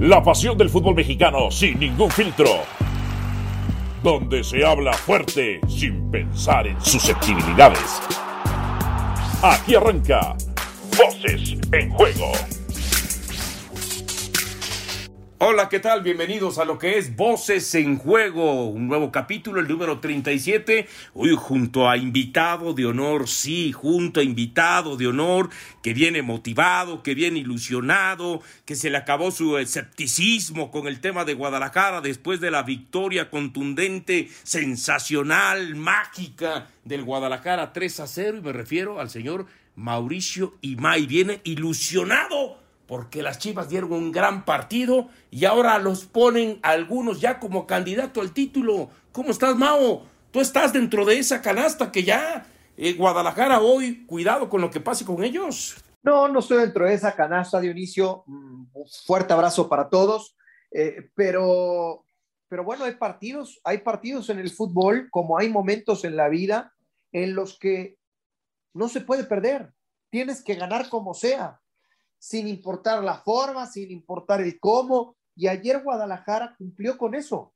La pasión del fútbol mexicano sin ningún filtro. Donde se habla fuerte sin pensar en susceptibilidades. Aquí arranca Voces en Juego. Hola, ¿qué tal? Bienvenidos a lo que es Voces en Juego, un nuevo capítulo, el número 37. Hoy junto a invitado de honor, sí, junto a invitado de honor, que viene motivado, que viene ilusionado, que se le acabó su escepticismo con el tema de Guadalajara después de la victoria contundente, sensacional, mágica del Guadalajara 3 a 0. Y me refiero al señor Mauricio Imay. Viene ilusionado porque las Chivas dieron un gran partido y ahora los ponen algunos ya como candidato al título. ¿Cómo estás, Mao? Tú estás dentro de esa canasta que ya eh, Guadalajara hoy, cuidado con lo que pase con ellos. No, no estoy dentro de esa canasta, Dionisio. Mm, fuerte abrazo para todos. Eh, pero, pero bueno, hay partidos, hay partidos en el fútbol, como hay momentos en la vida en los que no se puede perder. Tienes que ganar como sea sin importar la forma, sin importar el cómo. Y ayer Guadalajara cumplió con eso.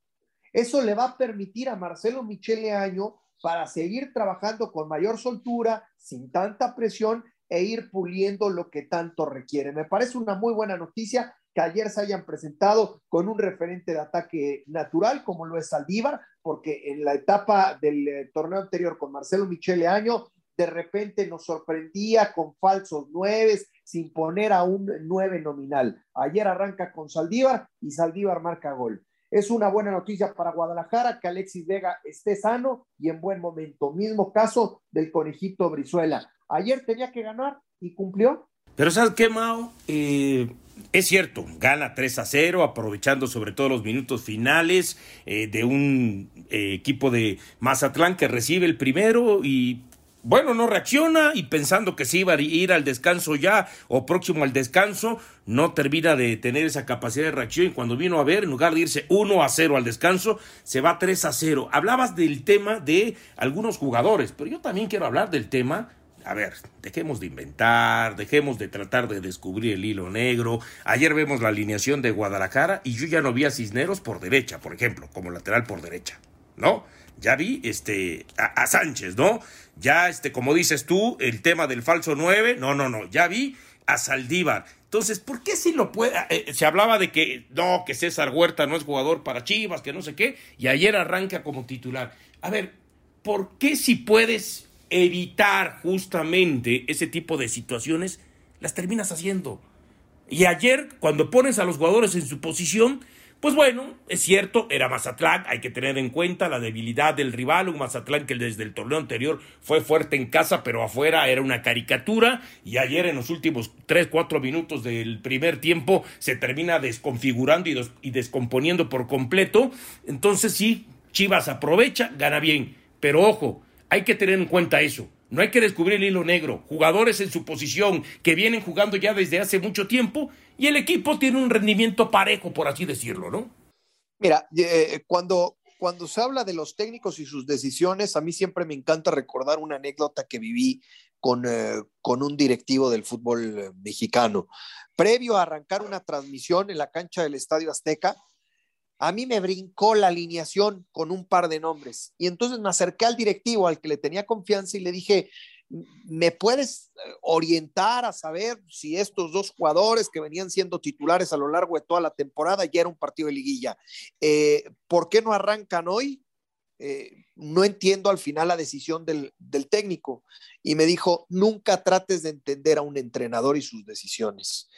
Eso le va a permitir a Marcelo Michele Año para seguir trabajando con mayor soltura, sin tanta presión e ir puliendo lo que tanto requiere. Me parece una muy buena noticia que ayer se hayan presentado con un referente de ataque natural como lo es Saldívar, porque en la etapa del eh, torneo anterior con Marcelo Michele Año, de repente nos sorprendía con falsos nueves, sin poner a un nueve nominal. Ayer arranca con Saldívar y Saldívar marca gol. Es una buena noticia para Guadalajara que Alexis Vega esté sano y en buen momento. Mismo caso del conejito Brizuela. Ayer tenía que ganar y cumplió. Pero ¿sabes qué, Mao? Eh, es cierto, gana 3 a 0, aprovechando sobre todo los minutos finales eh, de un eh, equipo de Mazatlán que recibe el primero y bueno, no reacciona y pensando que se iba a ir al descanso ya o próximo al descanso, no termina de tener esa capacidad de reacción y cuando vino a ver, en lugar de irse 1 a 0 al descanso, se va 3 a 0. Hablabas del tema de algunos jugadores, pero yo también quiero hablar del tema a ver, dejemos de inventar, dejemos de tratar de descubrir el hilo negro. Ayer vemos la alineación de Guadalajara y yo ya no vi a Cisneros por derecha, por ejemplo, como lateral por derecha, ¿no? Ya vi este a, Sánchez, ¿no? Ya este como dices tú, el tema del falso 9, no, no, no, ya vi a Saldívar. Entonces, ¿por qué si lo puede? Eh, eh, se hablaba de que no, que César Huerta no es jugador para Chivas, que no sé qué, y ayer arranca como titular. A ver, ¿por qué si puedes evitar justamente ese tipo de situaciones, las terminas haciendo? Y ayer, cuando pones a los jugadores en su posición, pues bueno, es cierto, era Mazatlán, hay que tener en cuenta la debilidad del rival, un Mazatlán que desde el torneo anterior fue fuerte en casa, pero afuera era una caricatura, y ayer en los últimos 3, 4 minutos del primer tiempo se termina desconfigurando y, y descomponiendo por completo, entonces sí, Chivas aprovecha, gana bien, pero ojo, hay que tener en cuenta eso, no hay que descubrir el hilo negro. Jugadores en su posición que vienen jugando ya desde hace mucho tiempo y el equipo tiene un rendimiento parejo, por así decirlo, ¿no? Mira, eh, cuando, cuando se habla de los técnicos y sus decisiones, a mí siempre me encanta recordar una anécdota que viví con, eh, con un directivo del fútbol eh, mexicano. Previo a arrancar una transmisión en la cancha del Estadio Azteca, a mí me brincó la alineación con un par de nombres. Y entonces me acerqué al directivo al que le tenía confianza y le dije, ¿me puedes eh, orientar a saber si estos dos jugadores que venían siendo titulares a lo largo de toda la temporada ya era un partido de liguilla? Eh, ¿Por qué no arrancan hoy? Eh, no entiendo al final la decisión del, del, técnico. Y me dijo, nunca trates de entender a un entrenador y sus decisiones.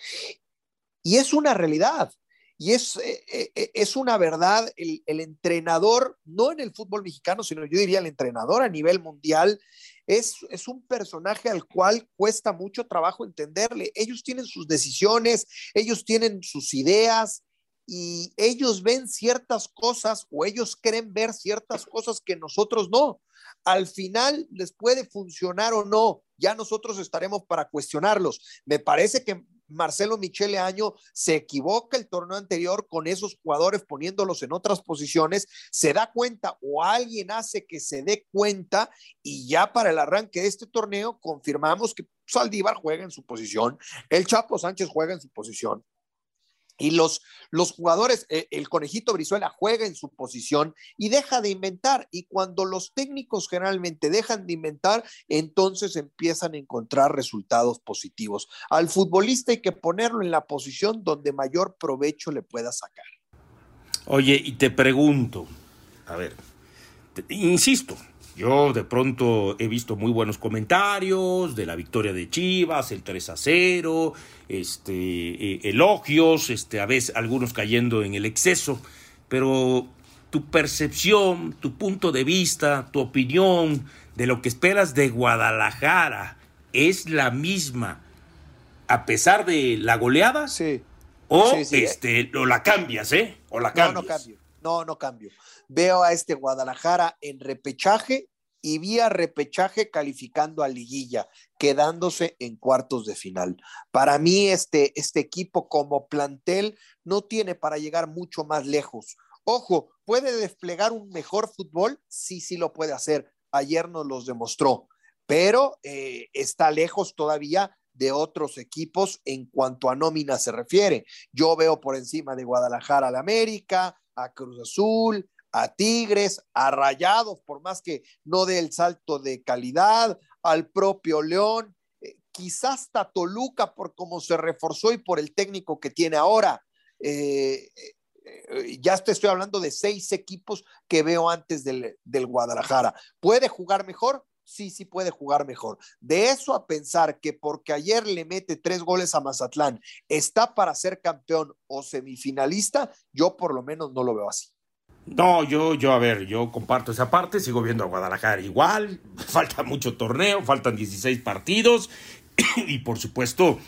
Y es una realidad. Y es, eh, eh, eh, es una verdad, el, entrenador, no en el fútbol mexicano, sino yo diría el entrenador a nivel mundial, es, es, un personaje al cual cuesta mucho trabajo entenderle. Ellos tienen sus decisiones, ellos tienen sus ideas y ellos ven ciertas cosas o ellos creen ver ciertas cosas que nosotros no. Al final les puede funcionar o no, ya nosotros estaremos para cuestionarlos. Me parece que Marcelo Michele Año se equivoca el torneo anterior con esos jugadores poniéndolos en otras posiciones, se da cuenta o alguien hace que se dé cuenta y ya para el arranque de este torneo confirmamos que Saldívar juega en su posición, el Chapo Sánchez juega en su posición. Y los, los jugadores, eh, el conejito Brizuela juega en su posición y deja de inventar. Y cuando los técnicos generalmente dejan de inventar, entonces empiezan a encontrar resultados positivos. Al futbolista hay que ponerlo en la posición donde mayor provecho le pueda sacar. Oye, y te pregunto, a ver, insisto, yo de pronto he visto muy buenos comentarios de la victoria de Chivas, el 3 a 0, este, eh, elogios, este, a veces algunos cayendo en el exceso, pero tu percepción, tu punto de vista, tu opinión de lo que esperas de Guadalajara es la misma a pesar de la goleada? Sí. O, este, o la cambias, ¿eh? O la cambias. No, no cambio. No, no cambio veo a este Guadalajara en repechaje y vía repechaje calificando a liguilla, quedándose en cuartos de final. Para mí este, este equipo como plantel no tiene para llegar mucho más lejos. Ojo, ¿puede desplegar un mejor fútbol? Sí, sí lo puede hacer. Ayer nos los demostró, pero eh, está lejos todavía de otros equipos en cuanto a nómina se refiere. Yo veo por encima de Guadalajara al América, a Cruz Azul, a Tigres, a Rayados, por más que no dé el salto de calidad, al propio León, eh, quizás hasta Toluca por cómo se reforzó y por el técnico que tiene ahora. Eh, eh, ya te estoy hablando de seis equipos que veo antes del, del Guadalajara. ¿Puede jugar mejor? Sí, sí puede jugar mejor. De eso a pensar que porque ayer le mete tres goles a Mazatlán, está para ser campeón o semifinalista, yo por lo menos no lo veo así. No, yo, yo, a ver, yo comparto esa parte, sigo viendo a Guadalajara igual, falta mucho torneo, faltan 16 partidos y por supuesto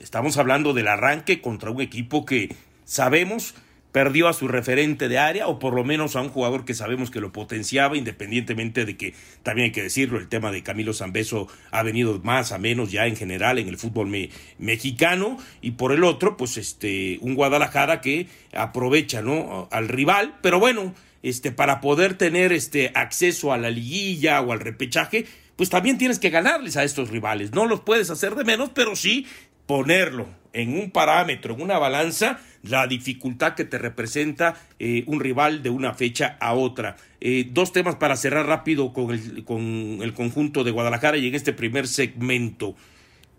estamos hablando del arranque contra un equipo que sabemos perdió a su referente de área o por lo menos a un jugador que sabemos que lo potenciaba independientemente de que también hay que decirlo el tema de Camilo Zambeso ha venido más a menos ya en general en el fútbol mexicano. Y por el otro pues este un Guadalajara que aprovecha no al rival. Pero bueno este para poder tener este acceso a la liguilla o al repechaje pues también tienes que ganarles a estos rivales. No los puedes hacer de menos pero sí ponerlo en un parámetro, en una balanza, la dificultad que te representa eh, un rival de una fecha a otra. Eh, dos temas para cerrar rápido con el, con el conjunto de Guadalajara y en este primer segmento.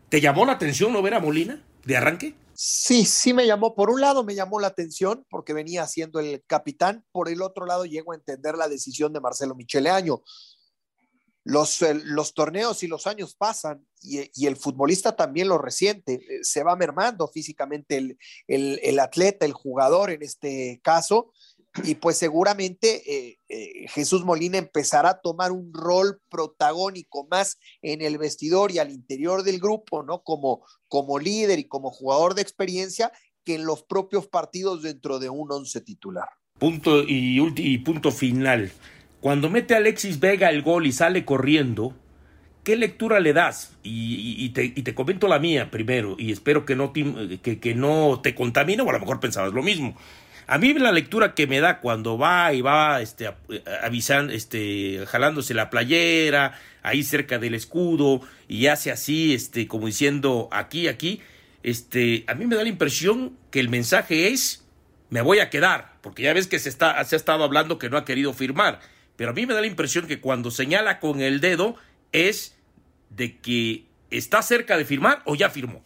¿Te llamó la atención no ver a Molina de arranque? Sí, sí me llamó. Por un lado me llamó la atención porque venía siendo el capitán. Por el otro lado llego a entender la decisión de Marcelo Michele Año los, los torneos y los años pasan y, el futbolista también lo resiente, eh, se va mermando físicamente el, el, atleta, el jugador en este caso, y pues seguramente eh, eh, Jesús Molina empezará a tomar un rol protagónico más en el vestidor y al interior del grupo, ¿no? Como, como líder y como jugador de experiencia que en los propios partidos dentro de un once titular. Punto y, y punto final. Cuando mete Alexis Vega el gol y sale corriendo, ¿qué lectura le das? Y, te, comento la mía primero, y espero que no, te, que, no te contamine, o a lo mejor pensabas lo mismo. A mí la lectura que me da cuando va y va este, avisando, este, jalándose la playera, ahí cerca del escudo, y hace así, este, como diciendo aquí, aquí, este, a mí me da la impresión que el mensaje es me voy a quedar, porque ya ves que se, está, se ha estado hablando que no ha querido firmar. Pero a mí me da la impresión que cuando señala con el dedo es de que está cerca de firmar o ya firmó.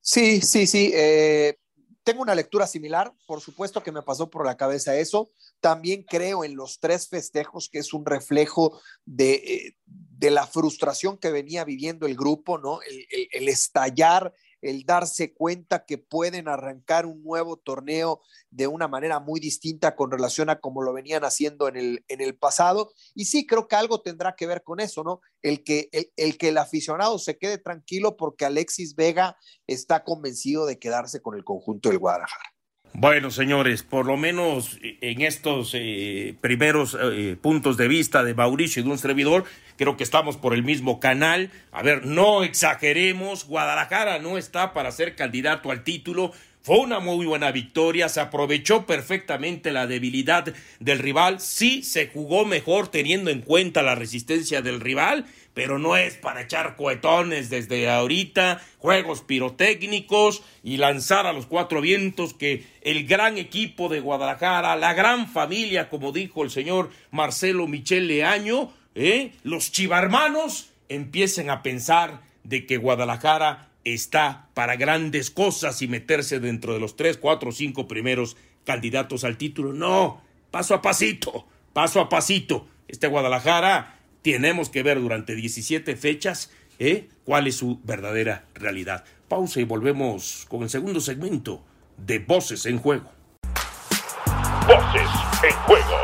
Sí, sí, sí. Eh, tengo una lectura similar. Por supuesto que me pasó por la cabeza eso. También creo en los tres festejos, que es un reflejo de, eh, de la frustración que venía viviendo el grupo, ¿no? el estallar el darse cuenta que pueden arrancar un nuevo torneo de una manera muy distinta con relación a como lo venían haciendo en el, en el pasado. Y sí, creo que algo tendrá que ver con eso, ¿no? El que el, el que el aficionado se quede tranquilo porque Alexis Vega está convencido de quedarse con el conjunto del Guadalajara. Bueno, señores, por lo menos en estos eh, primeros eh, puntos de vista de Mauricio y de un servidor, creo que estamos por el mismo canal. A ver, no exageremos, Guadalajara no está para ser candidato al título. Fue una muy buena victoria, se aprovechó perfectamente la debilidad del rival, sí se jugó mejor teniendo en cuenta la resistencia del rival, pero no es para echar cohetones desde ahorita, juegos pirotécnicos y lanzar a los cuatro vientos que el gran equipo de Guadalajara, la gran familia, como dijo el señor Marcelo Michel Leaño, ¿eh? los chivarmanos empiecen a pensar de que Guadalajara está para grandes cosas y meterse dentro de los tres, cuatro, cinco primeros candidatos al título. No, paso a pasito, paso a pasito. Este Guadalajara tenemos que ver durante 17 fechas ¿eh? cuál es su verdadera realidad. Pausa y volvemos con el segundo segmento de Voces en Juego. Voces en Juego.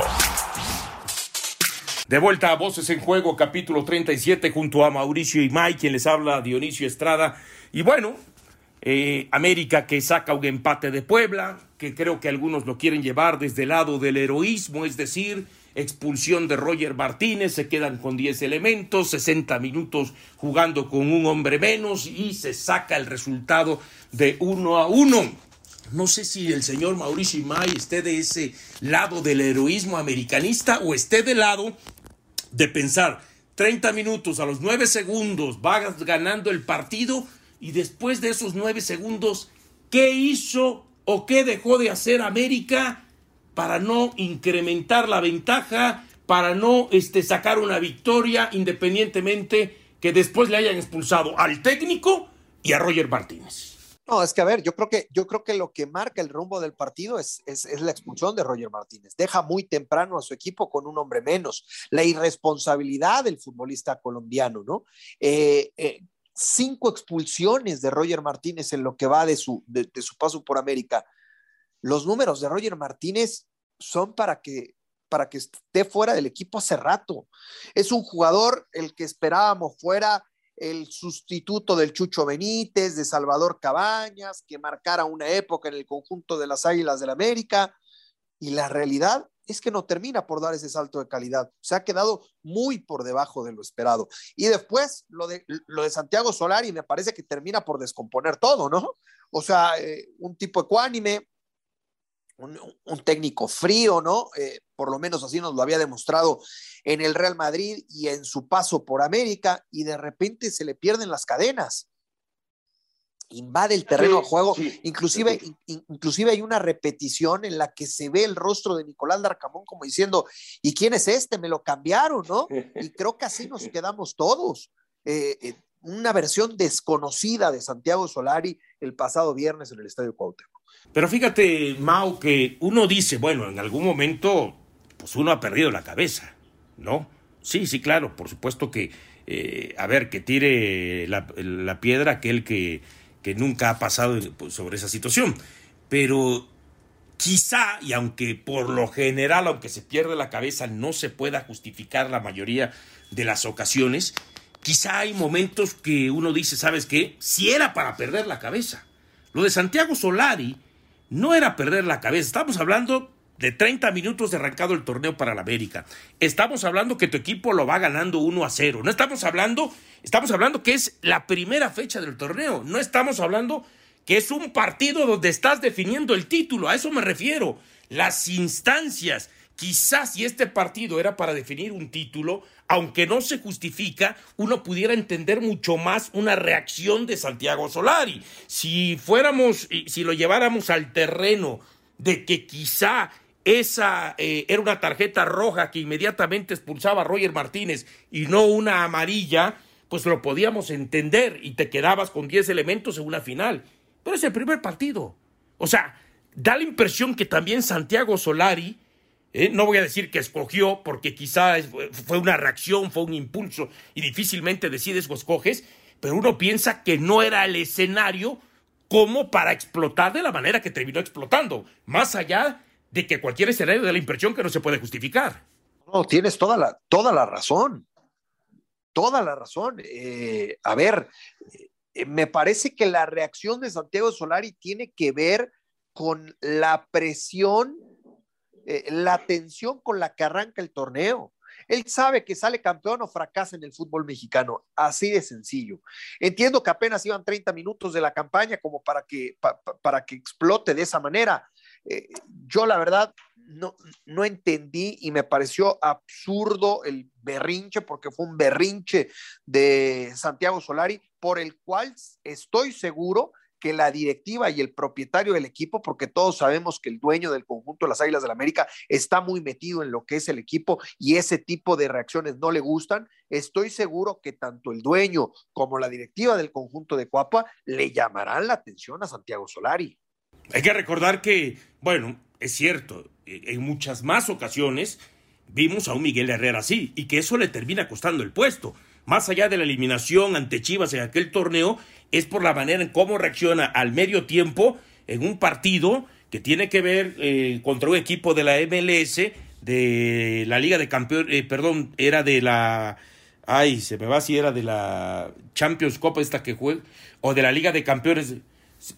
De vuelta a Voces en Juego, capítulo 37, junto a Mauricio y Mike, quien les habla Dionisio Estrada. Y bueno, eh, América que saca un empate de Puebla, que creo que algunos lo quieren llevar desde el lado del heroísmo, es decir, expulsión de Roger Martínez, se quedan con 10 elementos, 60 minutos jugando con un hombre menos y se saca el resultado de uno a uno. No sé si el señor Mauricio Imay esté de ese lado del heroísmo americanista o esté del lado de pensar 30 minutos a los 9 segundos vas ganando el partido y después de esos 9 segundos, ¿qué hizo o qué dejó de hacer América? Para no incrementar la ventaja, para no este, sacar una victoria, independientemente que después le hayan expulsado al técnico y a Roger Martínez. No, es que a ver, yo creo que, yo creo que lo que marca el rumbo del partido es, es, la expulsión de Roger Martínez. Deja muy temprano a su equipo con un hombre menos. La irresponsabilidad del futbolista colombiano, ¿no? Eh, eh, cinco expulsiones de Roger Martínez en lo que va de su, de su paso por América. Los números de Roger Martínez son para que para que esté fuera del equipo hace rato. Es un jugador el que esperábamos fuera el sustituto del Chucho Benítez, de Salvador Cabañas, que marcara una época en el conjunto de las Águilas del América. Y la realidad es que no termina por dar ese salto de calidad. Se ha quedado muy por debajo de lo esperado. Y después lo de, lo de Santiago Solari me parece que termina por descomponer todo, ¿no? O sea, eh, un tipo ecuánime, un, técnico frío, ¿no? Eh, por lo menos así nos lo había demostrado en el Real Madrid y en su paso por América, y de repente se le pierden las cadenas. Invade el terreno de juego, inclusive, inclusive hay una repetición en la que se ve el rostro de Nicolás Darcamón como diciendo, ¿y quién es este? Me lo cambiaron, ¿no? Y creo que así nos quedamos todos. Eh, eh, una versión desconocida de Santiago Solari el pasado viernes en el Estadio Cuauhtémoc. Pero fíjate, Mao, que uno dice, bueno, en algún momento, pues uno ha perdido la cabeza, ¿no? Sí, sí, claro, por supuesto que, eh, a ver, que tire la, piedra aquel que, que nunca ha pasado pues, sobre esa situación. Pero quizá, y aunque por lo general, aunque se pierde la cabeza, no se pueda justificar la mayoría de las ocasiones, quizá hay momentos que uno dice, ¿sabes qué? Si era para perder la cabeza. Lo de Santiago Solari no era perder la cabeza. Estamos hablando de 30 minutos de arrancado el torneo para la América. Estamos hablando que tu equipo lo va ganando 1 a 0. No estamos hablando, estamos hablando que es la primera fecha del torneo. No estamos hablando que es un partido donde estás definiendo el título. A eso me refiero. Las instancias. Quizás si este partido era para definir un título, aunque no se justifica, uno pudiera entender mucho más una reacción de Santiago Solari. Si fuéramos, si lo lleváramos al terreno de que quizá esa eh, era una tarjeta roja que inmediatamente expulsaba a Roger Martínez y no una amarilla, pues lo podíamos entender y te quedabas con 10 elementos en una final. Pero es el primer partido. O sea, da la impresión que también Santiago Solari ¿eh? No voy a decir que escogió porque quizá fue una reacción, fue un impulso y difícilmente decides o escoges, pero uno piensa que no era el escenario como para explotar de la manera que terminó explotando, más allá de que cualquier escenario de la impresión que no se puede justificar. No, tienes toda la, toda la razón, toda la razón. Eh, a ver, eh, me parece que la reacción de Santiago Solari tiene que ver con la presión eh, la tensión con la que arranca el torneo. Él sabe que sale campeón o fracasa en el fútbol mexicano, así de sencillo. Entiendo que apenas iban 30 minutos de la campaña como para que, para que explote de esa manera. Eh, yo la verdad no, no entendí y me pareció absurdo el berrinche, porque fue un berrinche de Santiago Solari, por el cual estoy seguro que la directiva y el propietario del equipo, porque todos sabemos que el dueño del conjunto de las Águilas del la América está muy metido en lo que es el equipo y ese tipo de reacciones no le gustan, estoy seguro que tanto el dueño como la directiva del conjunto de Cuapa le llamarán la atención a Santiago Solari. Hay que recordar que, bueno, es cierto, e, en muchas más ocasiones vimos a un Miguel Herrera así y que eso le termina costando el puesto. Más allá de la eliminación ante Chivas en aquel torneo, es por la manera en cómo reacciona al medio tiempo en un partido que tiene que ver eh, contra un equipo de la MLS, de la Liga de Campeones, eh, perdón, era de la... Ay, se me va si era de la Champions Cup esta que juega, o de la Liga de Campeones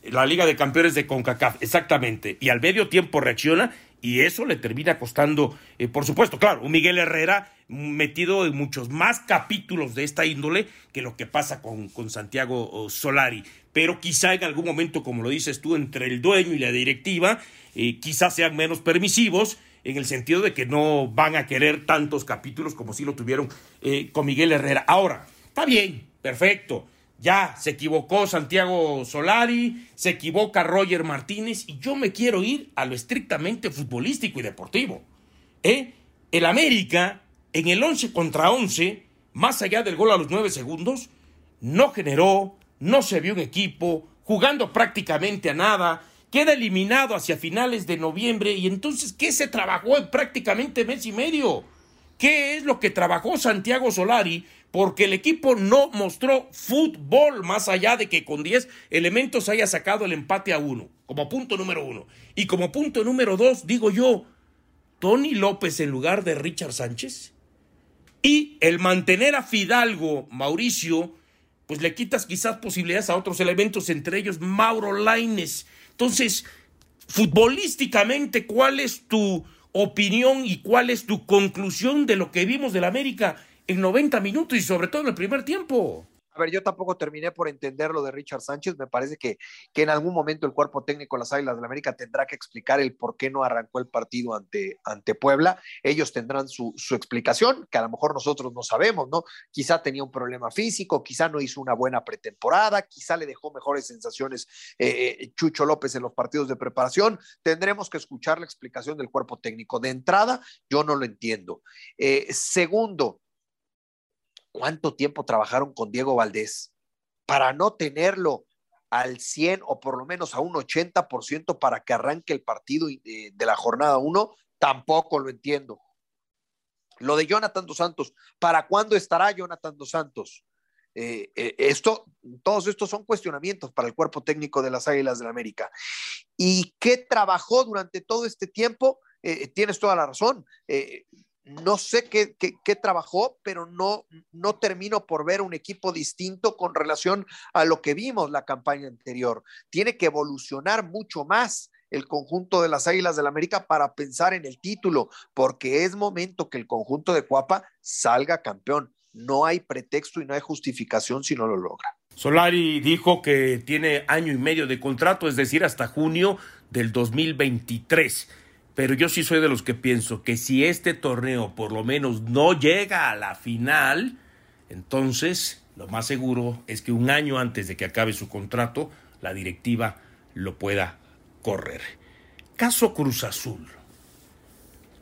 la Liga de Campeones de CONCACAF, exactamente. Y al medio tiempo reacciona y eso le termina costando, eh, por supuesto, claro, un Miguel Herrera metido en muchos más capítulos de esta índole que lo que pasa con, con Santiago Solari. Pero quizá en algún momento, como lo dices tú, entre el dueño y la directiva, eh, quizás sean menos permisivos en el sentido de que no van a querer tantos capítulos como si lo tuvieron eh, con Miguel Herrera. Ahora, está bien, perfecto ya se equivocó Santiago Solari, se equivoca Roger Martínez y yo me quiero ir a lo estrictamente futbolístico y deportivo. ¿Eh? El América, en el 11 contra 11, más allá del gol a los 9 segundos, no generó, no se vio un equipo, jugando prácticamente a nada, queda eliminado hacia finales de noviembre y entonces, ¿qué se trabajó en prácticamente mes y medio? ¿Qué es lo que trabajó Santiago Solari porque el equipo no mostró fútbol más allá de que con 10 elementos haya sacado el empate a uno, como punto número uno. Y como punto número dos, digo yo, Tony López en lugar de Richard Sánchez. Y el mantener a Fidalgo, Mauricio, pues le quitas quizás posibilidades a otros elementos, entre ellos Mauro Laines. Entonces, futbolísticamente, ¿cuál es tu opinión y cuál es tu conclusión de lo que vimos del América? en 90 minutos y sobre todo en el primer tiempo. A ver, yo tampoco terminé por entender lo de Richard Sánchez. Me parece que, que en algún momento el cuerpo técnico de las Águilas de la América tendrá que explicar el por qué no arrancó el partido ante, ante Puebla. Ellos tendrán su, su explicación, que a lo mejor nosotros no sabemos, ¿no? Quizá tenía un problema físico, quizá no hizo una buena pretemporada, quizá le dejó mejores sensaciones eh, eh, Chucho López en los partidos de preparación. Tendremos que escuchar la explicación del cuerpo técnico. De entrada, yo no lo entiendo. Eh, segundo, ¿Cuánto tiempo trabajaron con Diego Valdés para no tenerlo al 100 o por lo menos a un 80% para que arranque el partido de, la jornada 1? Tampoco lo entiendo. Lo de Jonathan dos Santos, ¿para cuándo estará Jonathan dos Santos? Eh, eh, esto, todos estos son cuestionamientos para el cuerpo técnico de las Águilas del la América. ¿Y qué trabajó durante todo este tiempo? Eh, tienes toda la razón no sé qué, trabajó, pero no, no termino por ver un equipo distinto con relación a lo que vimos la campaña anterior. Tiene que evolucionar mucho más el conjunto de las Águilas del la América para pensar en el título, porque es momento que el conjunto de Cuapa salga campeón. No hay pretexto y no hay justificación si no lo logra. Solari dijo que tiene año y medio de contrato, es decir, hasta junio del 2023 pero yo sí soy de los que pienso que si este torneo por lo menos no llega a la final, entonces lo más seguro es que un año antes de que acabe su contrato, la directiva lo pueda correr. Caso Cruz Azul.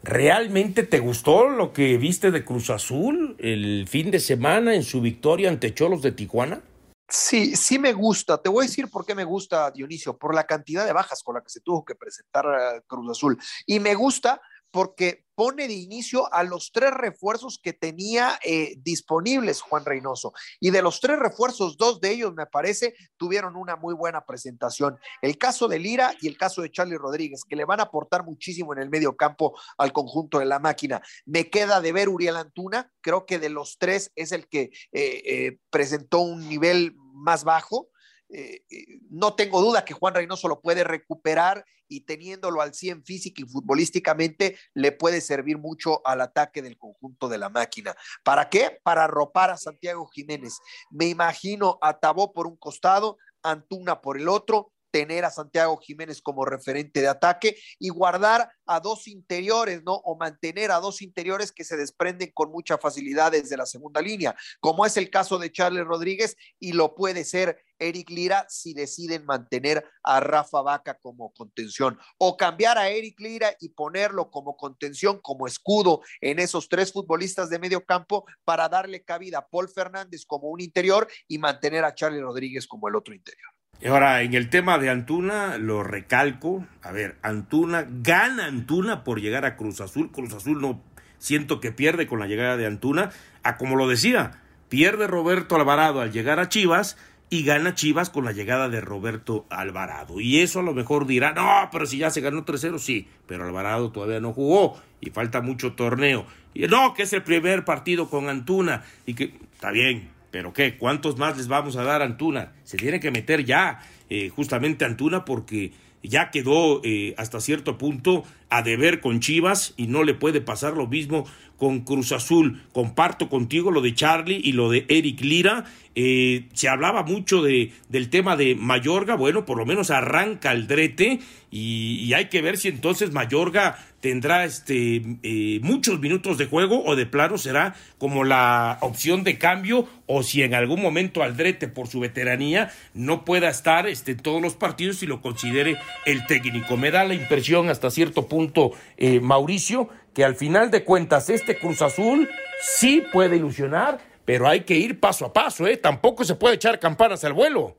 ¿Realmente te gustó lo que viste de Cruz Azul el fin de semana en su victoria ante Cholos de Tijuana? Sí, sí me gusta. Te voy a decir por qué me gusta, Dionisio, por la cantidad de bajas con la que se tuvo que presentar eh, Cruz Azul. Y me gusta porque pone de inicio a los tres refuerzos que tenía eh, disponibles Juan Reynoso. Y de los tres refuerzos, dos de ellos, me parece, tuvieron una muy buena presentación. El caso de Lira y el caso de Charlie Rodríguez, que le van a aportar muchísimo en el medio campo al conjunto de la máquina. Me queda de ver Uriel Antuna, creo que de los tres es el que eh, eh, presentó un nivel más bajo eh, eh, no tengo duda que Juan Reynoso lo puede recuperar y teniéndolo al 100 física y futbolísticamente le puede servir mucho al ataque del conjunto de la máquina. ¿Para qué? Para arropar a Santiago Jiménez. Me imagino a Tabó por un costado, Antuna por el otro, tener a Santiago Jiménez como referente de ataque y guardar a dos interiores, ¿no? O mantener a dos interiores que se desprenden con mucha facilidad desde la segunda línea, como es el caso de Charles Rodríguez y lo puede ser Eric Lira si deciden mantener a Rafa Vaca como contención o cambiar a Eric Lira y ponerlo como contención, como escudo en esos tres futbolistas de medio campo para darle cabida a Paul Fernández como un interior y mantener a Charlie Rodríguez como el otro interior. Ahora, en el tema de Antuna, lo recalco. A ver, Antuna, gana Antuna por llegar a Cruz Azul. Cruz Azul no siento que pierde con la llegada de Antuna. A como lo decía, pierde Roberto Alvarado al llegar a Chivas y gana Chivas con la llegada de Roberto Alvarado. Y eso a lo mejor dirá, no, pero si ya se ganó 3-0, sí, pero Alvarado todavía no jugó y falta mucho torneo. Y no, que es el primer partido con Antuna y que está bien, pero ¿qué? ¿Cuántos más les vamos a dar a Antuna? Se tiene que meter ya eh, justamente Antuna porque ya quedó eh, hasta cierto punto a deber con Chivas y no le puede pasar lo mismo con Cruz Azul. Comparto contigo lo de Charlie y lo de Eric Lira. Eh, se hablaba mucho de, del tema de Mayorga. Bueno, por lo menos arranca el drete y, hay que ver si entonces Mayorga tendrá este, eh, muchos minutos de juego o de plano será como la opción de cambio o si en algún momento Aldrete por su veteranía no pueda estar este, todos los partidos y lo considere el técnico. Me da la impresión hasta cierto punto, eh, Mauricio, que al final de cuentas este Cruz Azul sí puede ilusionar, pero hay que ir paso a paso, ¿eh? Tampoco se puede echar campanas al vuelo.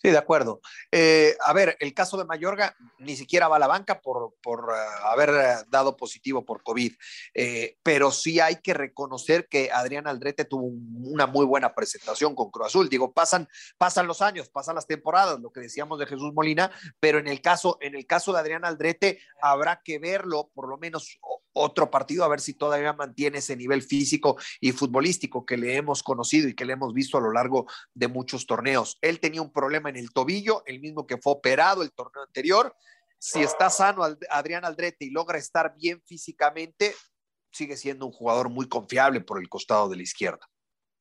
Sí, de acuerdo. Eh, a ver, el caso de Mayorga ni siquiera va a la banca por, por uh, haber uh, dado positivo por COVID, eh, pero sí hay que reconocer que Adrián Aldrete tuvo una muy buena presentación con Cruz Azul. Digo, pasan, pasan los años, pasan las temporadas, lo que decíamos de Jesús Molina, pero en el caso, en el caso de Adrián Aldrete habrá que verlo por lo menos otro partido a ver si todavía mantiene ese nivel físico y futbolístico que le hemos conocido y que le hemos visto a lo largo de muchos torneos. Él tenía un problema en el tobillo, el mismo que fue operado el torneo anterior. Si está sano Adrián Aldrete y logra estar bien físicamente, sigue siendo un jugador muy confiable por el costado de la izquierda.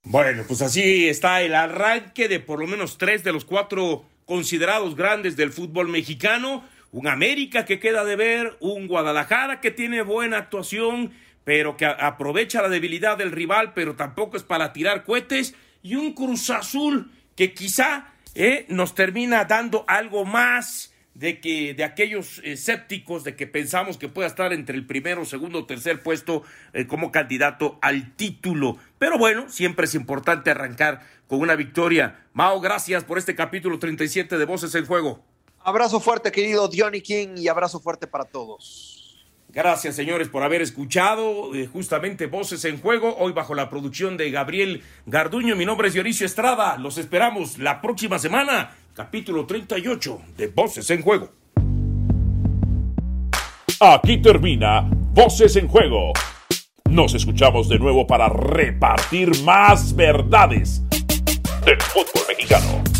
Bueno, pues así está el arranque de por lo menos tres de los cuatro considerados grandes del fútbol mexicano un América que queda de ver, un Guadalajara que tiene buena actuación, pero que aprovecha la debilidad del rival, pero tampoco es para tirar cohetes, y un Cruz Azul que quizá eh, nos termina dando algo más de que de aquellos escépticos de que pensamos que pueda estar entre el primero, segundo tercer puesto eh, como candidato al título. Pero bueno, siempre es importante arrancar con una victoria. Mao, gracias por este capítulo 37 de Voces en Juego. Abrazo fuerte, querido Johnny King, y abrazo fuerte para todos. Gracias, señores, por haber escuchado eh, justamente Voces en Juego, hoy bajo la producción de Gabriel Garduño. Mi nombre es Dionisio Estrada. Los esperamos la próxima semana, capítulo 38 de Voces en Juego. Aquí termina Voces en Juego. Nos escuchamos de nuevo para repartir más verdades del fútbol mexicano.